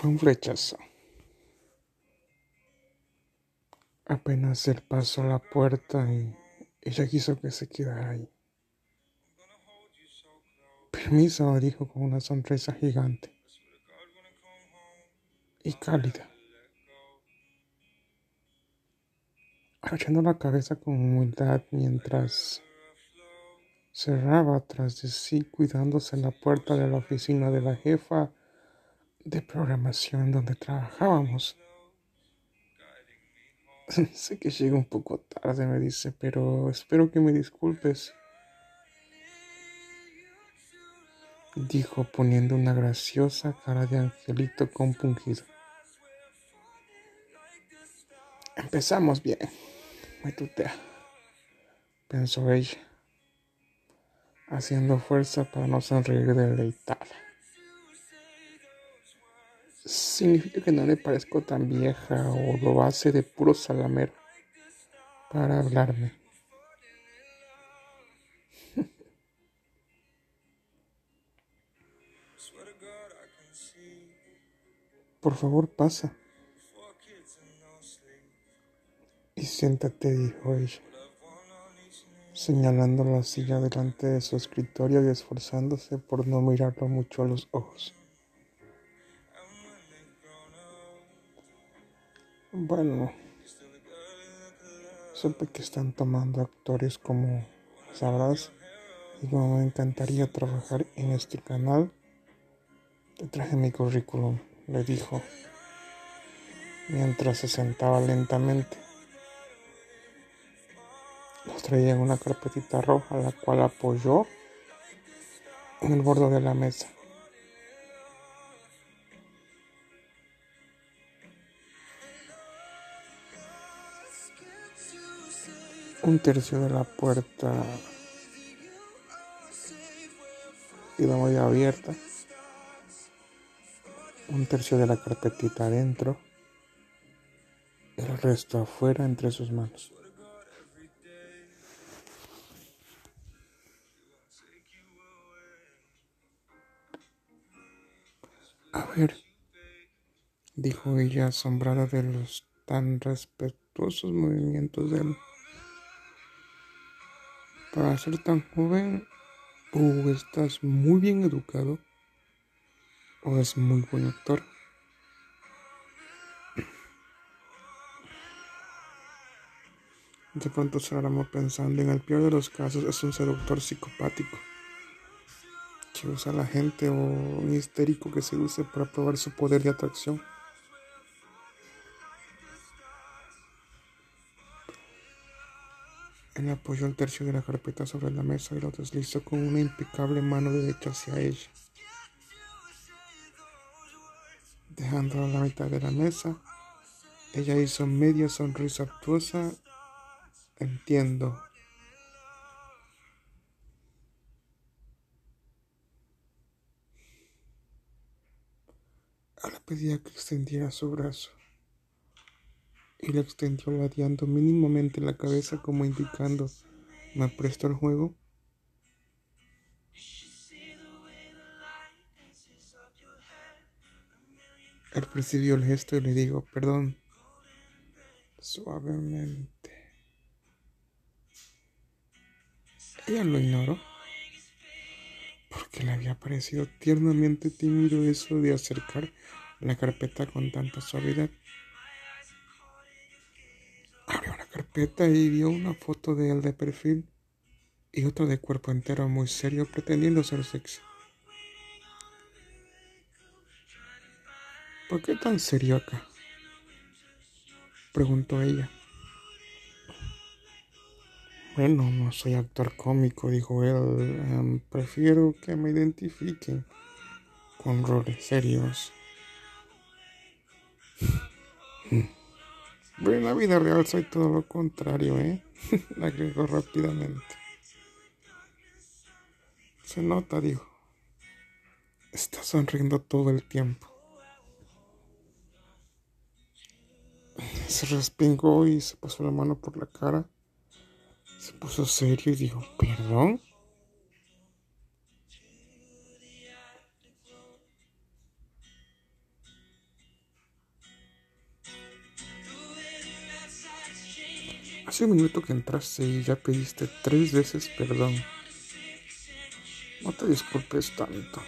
Fue un flechazo. Apenas él pasó la puerta y ella quiso que se quedara ahí. Permiso, dijo con una sonrisa gigante y cálida, agachando la cabeza con humildad mientras cerraba tras de sí cuidándose la puerta de la oficina de la jefa de programación donde trabajábamos. sé que llega un poco tarde, me dice, pero espero que me disculpes. Dijo poniendo una graciosa cara de angelito compungido. Empezamos bien, me tutea, pensó ella, haciendo fuerza para no sonreír deleitada. Significa que no le parezco tan vieja o lo hace de puro salamero para hablarme. Por favor, pasa. Y siéntate, dijo ella, señalando la silla delante de su escritorio y esforzándose por no mirarlo mucho a los ojos. Bueno, supe que están tomando actores como sabrás y como me encantaría trabajar en este canal, te traje mi currículum le dijo, mientras se sentaba lentamente. Los traía una carpetita roja, la cual apoyó en el borde de la mesa. Un tercio de la puerta quedó muy abierta un tercio de la carpetita adentro, el resto afuera entre sus manos. A ver, dijo ella asombrada de los tan respetuosos movimientos de él. Para ser tan joven, uh, estás muy bien educado o es muy buen actor. De pronto cerramos pensando, en el peor de los casos es un seductor psicopático que usa a la gente o un histérico que seduce para probar su poder de atracción. Él apoyó el tercio de la carpeta sobre la mesa y lo deslizó con una impecable mano derecha hacia ella. Dejando la mitad de la mesa, ella hizo media sonrisa actuosa. Entiendo. Ahora pedía que extendiera su brazo y le extendió ladeando mínimamente la cabeza como indicando, ¿me presto el juego? Él percibió el gesto y le dijo, perdón, suavemente. Ella lo ignoró porque le había parecido tiernamente tímido eso de acercar la carpeta con tanta suavidad. Y vio una foto de él de perfil y otra de cuerpo entero muy serio pretendiendo ser sexy. ¿Por qué tan serio acá? preguntó ella. Bueno, no soy actor cómico, dijo él. Em, prefiero que me identifiquen con roles serios. Pero en la vida real soy todo lo contrario, ¿eh? Agregó rápidamente. Se nota, dijo. Está sonriendo todo el tiempo. Se respingó y se pasó la mano por la cara. Se puso serio y dijo, ¿perdón? Hace un minuto que entraste y ya pediste tres veces perdón. No te disculpes tanto.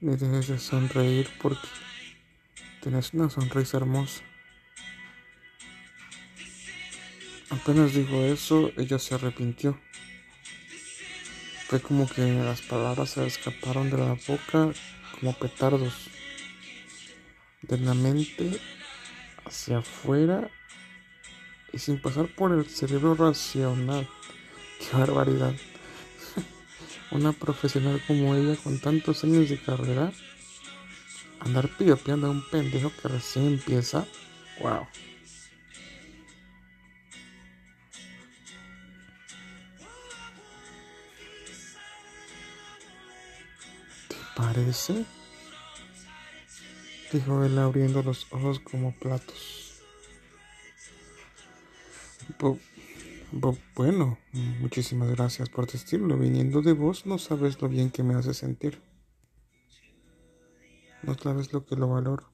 Ni dejes de sonreír porque tienes una sonrisa hermosa. Apenas dijo eso, ella se arrepintió. Fue como que las palabras se escaparon de la boca como petardos. De la mente hacia afuera y sin pasar por el cerebro racional. Qué barbaridad. Una profesional como ella con tantos años de carrera, andar pidiendo a un pendejo que recién empieza. Wow. ¿Te parece? Dijo él abriendo los ojos como platos. Bueno, muchísimas gracias por decirlo. Viniendo de vos, no sabes lo bien que me hace sentir. No sabes lo que lo valoro.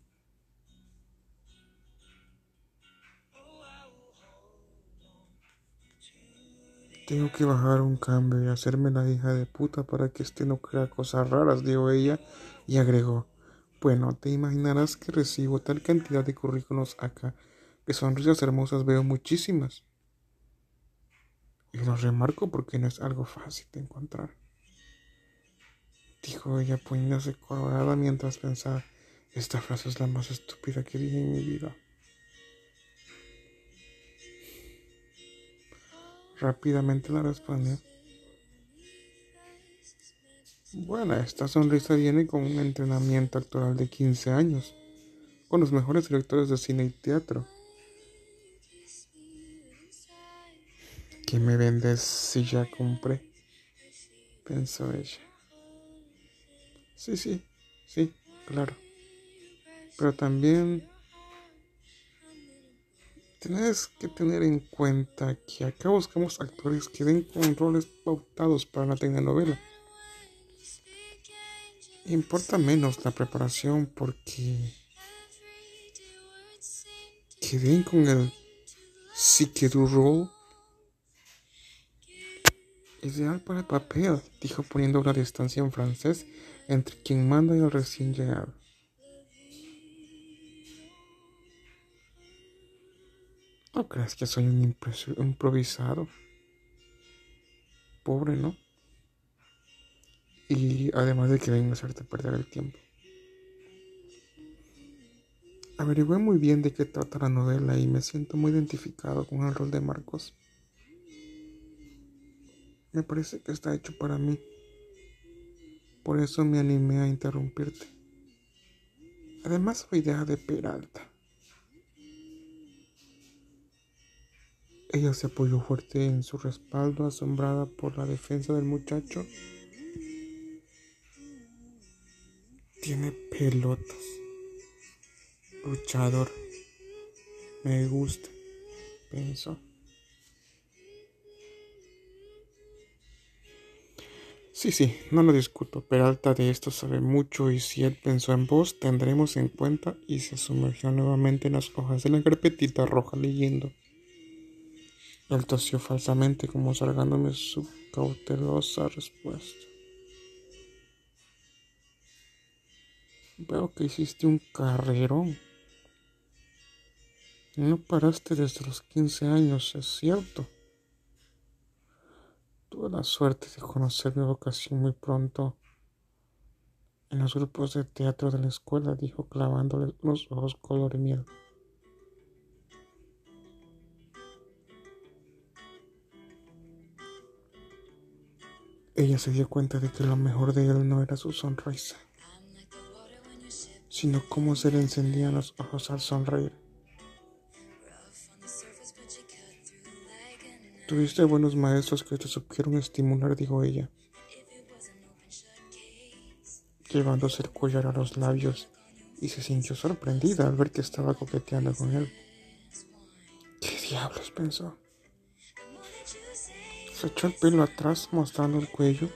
Tengo que bajar un cambio y hacerme la hija de puta para que este no crea cosas raras, dijo ella, y agregó. Bueno, te imaginarás que recibo tal cantidad de currículos acá, que sonrisas hermosas veo muchísimas. Y lo remarco porque no es algo fácil de encontrar. Dijo ella poniéndose colorada mientras pensaba, esta frase es la más estúpida que dije en mi vida. Rápidamente la respondió. Bueno, esta sonrisa viene con un entrenamiento actoral de 15 años, con los mejores directores de cine y teatro. ¿Qué me vendes si ya compré? Pensó ella. Sí, sí, sí, claro. Pero también tienes que tener en cuenta que acá buscamos actores que den con roles pautados para la telenovela importa menos la preparación porque quedé con el du roll ideal para el papel, dijo poniendo una distancia en francés entre quien manda y el recién llegado. ¿No crees que soy un improvisado? Pobre, ¿no? y además de que vengo a hacerte perder el tiempo. Averigüé muy bien de qué trata la novela y me siento muy identificado con el rol de Marcos. Me parece que está hecho para mí. Por eso me animé a interrumpirte. Además fue idea de Peralta. Ella se apoyó fuerte en su respaldo, asombrada por la defensa del muchacho Tiene pelotas. Luchador. Me gusta. Pensó. Sí, sí, no lo discuto. Peralta de esto sabe mucho y si él pensó en vos, tendremos en cuenta y se sumergió nuevamente en las hojas de la carpetita roja leyendo. Él tosió falsamente como salgándome su cautelosa respuesta. Veo que hiciste un carrerón. No paraste desde los 15 años, es cierto. Tuve la suerte de conocer mi vocación muy pronto en los grupos de teatro de la escuela, dijo clavándole unos ojos color miel. Ella se dio cuenta de que lo mejor de él no era su sonrisa sino cómo se le encendían los ojos al sonreír. Tuviste buenos maestros que te supieron estimular, dijo ella, llevándose el collar a los labios, y se sintió sorprendida al ver que estaba coqueteando con él. ¿Qué diablos? pensó. Se echó el pelo atrás mostrando el cuello,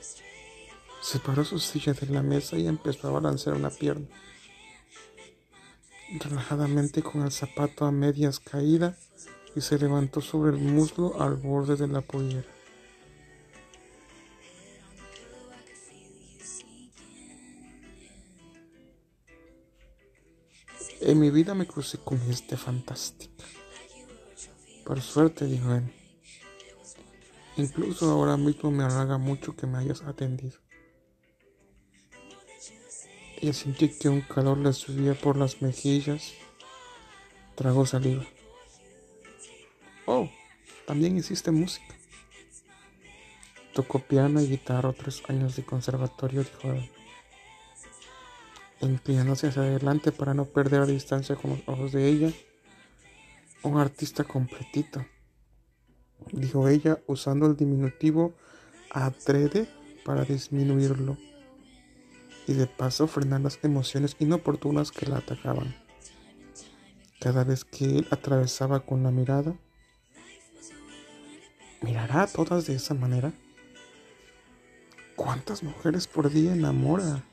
separó su silla de la mesa y empezó a balancear una pierna relajadamente con el zapato a medias caída y se levantó sobre el muslo al borde de la pollera. En mi vida me crucé con gente fantástica. Por suerte, dijo él. Incluso ahora mismo me halaga mucho que me hayas atendido. Ella sintió que un calor le subía por las mejillas. Tragó saliva. Oh, también hiciste música. Tocó piano y guitarra tres años de conservatorio, dijo él. Inclinándose hacia adelante para no perder la distancia con los ojos de ella. Un artista completito, dijo ella usando el diminutivo atrede para disminuirlo y de paso frenar las emociones inoportunas que la atacaban. Cada vez que él atravesaba con la mirada, ¿mirará a todas de esa manera? ¿Cuántas mujeres por día enamora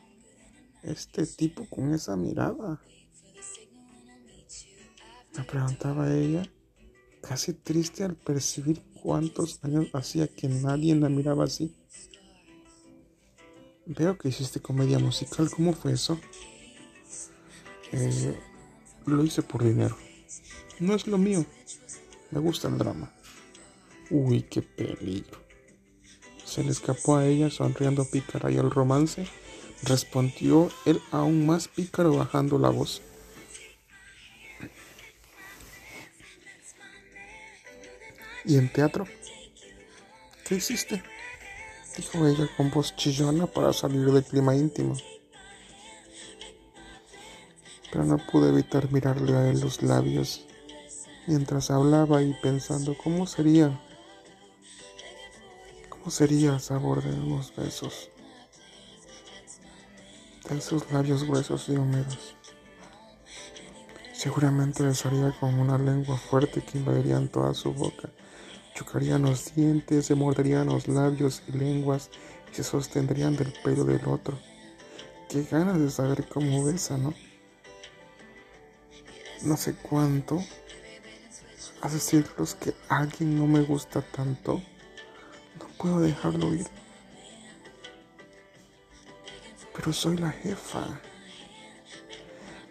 este tipo con esa mirada? Me preguntaba ella, casi triste al percibir cuántos años hacía que nadie la miraba así. Veo que hiciste comedia musical, ¿cómo fue eso? Eh, lo hice por dinero. No es lo mío. Me gusta el drama. Uy, qué peligro. Se le escapó a ella sonriendo pícara y el romance respondió él aún más pícaro bajando la voz. ¿Y en teatro? ¿Qué hiciste? Dijo ella con voz chillona para salir del clima íntimo. Pero no pude evitar mirarle a él los labios mientras hablaba y pensando cómo sería, cómo sería el sabor de unos besos, de esos labios gruesos y húmedos. Seguramente besaría con una lengua fuerte que invadiría toda su boca chocarían los dientes, se morderían los labios y lenguas y se sostendrían del pelo del otro. Qué ganas de saber cómo besa, ¿no? No sé cuánto. A decirlos que alguien no me gusta tanto, puedo dejarlo ir. Pero soy la jefa.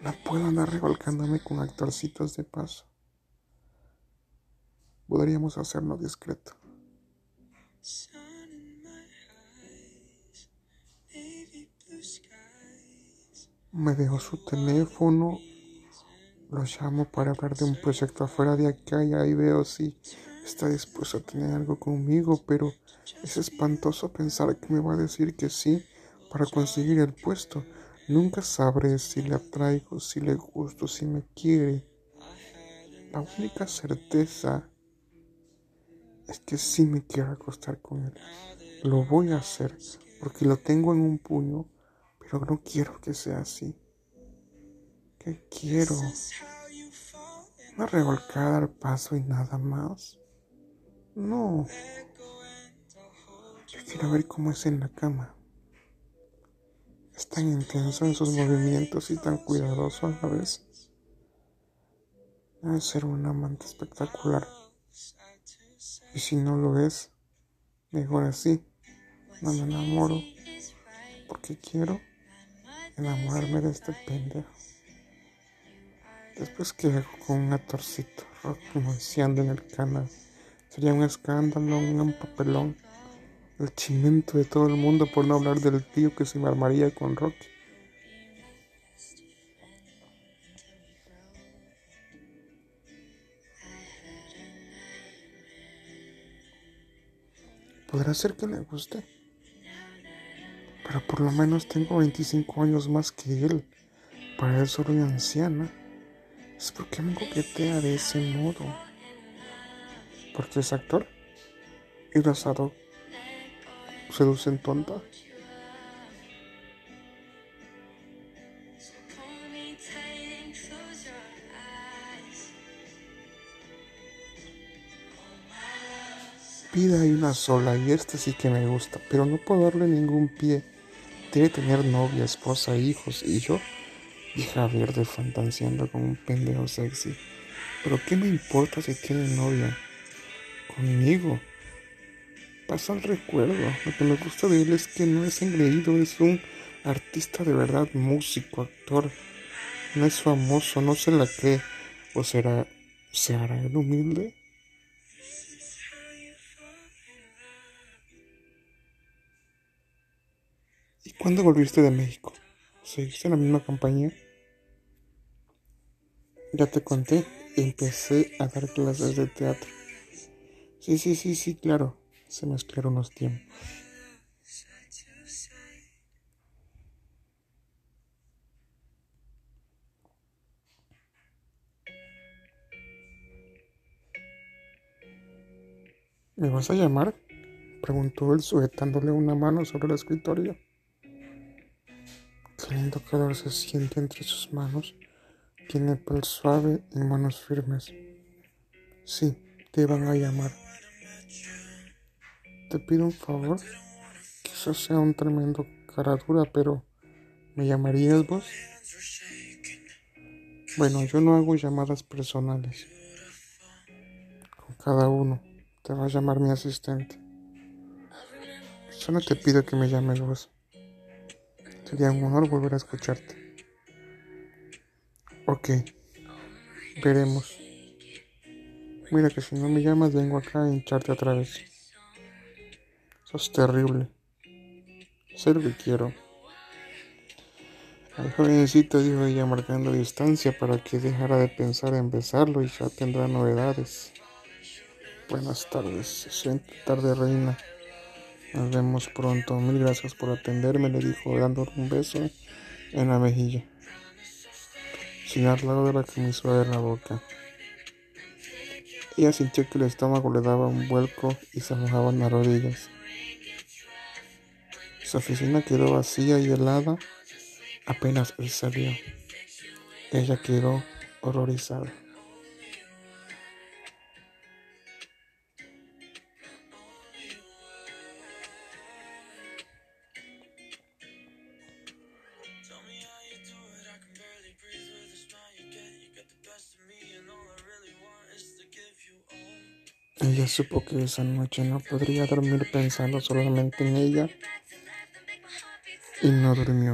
No puedo andar revolcándome con actorcitos de paso podríamos hacerlo discreto. Me dejó su teléfono, lo llamo para hablar de un proyecto afuera de acá y ahí veo si está dispuesto a tener algo conmigo, pero es espantoso pensar que me va a decir que sí para conseguir el puesto. Nunca sabré si le atraigo, si le gusto, si me quiere. La única certeza es que sí me quiero acostar con él. Lo voy a hacer porque lo tengo en un puño, pero no quiero que sea así. ¿Qué quiero? Una revolcada al paso y nada más. No. Yo quiero ver cómo es en la cama. Es tan intenso en sus movimientos y tan cuidadoso a la vez. Debe ser un amante espectacular. Y si no lo es, mejor así. No me enamoro. Porque quiero enamorarme de este pendejo. Después que hago con un atorcito deseando en el canal. Sería un escándalo, un papelón. El chimento de todo el mundo por no hablar del tío que se me armaría con Rocky. Podrá ser que le guste. Pero por lo menos tengo 25 años más que él. Para él soy anciana. Es porque me coquetea de ese modo. Porque es actor. Y seduce Seducen tonta. vida hay una sola y esta sí que me gusta, pero no puedo darle ningún pie. Debe tener novia, esposa, hijos y yo, hija verde fantaseando con un pendejo sexy. Pero ¿qué me importa si tiene novia? Conmigo. Pasa el recuerdo. Lo que me gusta de él es que no es engreído, es un artista de verdad, músico, actor. No es famoso, no sé la que. ¿O será, será el humilde? ¿Y cuándo volviste de México? ¿Seguiste en la misma compañía? Ya te conté, empecé a dar clases de teatro. Sí, sí, sí, sí, claro. Se mezclaron los tiempos. ¿Me vas a llamar? preguntó él sujetándole una mano sobre el escritorio. Qué lindo calor se siente entre sus manos. Tiene piel suave y manos firmes. Sí, te van a llamar. Te pido un favor. Quizás sea un tremendo cara dura, pero ¿me llamarías vos? Bueno, yo no hago llamadas personales. Con cada uno. Te va a llamar mi asistente. Solo te pido que me llames vos. Sería un honor volver a escucharte. Ok. Veremos. Mira que si no me llamas vengo acá a hincharte otra vez. Sos terrible. Sé lo que quiero. Al jovencito dijo ella marcando distancia para que dejara de pensar en besarlo y ya tendrá novedades. Buenas tardes, excelente tarde reina. Nos vemos pronto. Mil gracias por atenderme, le dijo dándole un beso en la mejilla. Sin lado de la camisura de la boca. Ella sintió que el estómago le daba un vuelco y se mojaban las rodillas. Su oficina quedó vacía y helada apenas él salió. Ella quedó horrorizada. Supo que esa noche no podría dormir pensando solamente en ella y no durmió.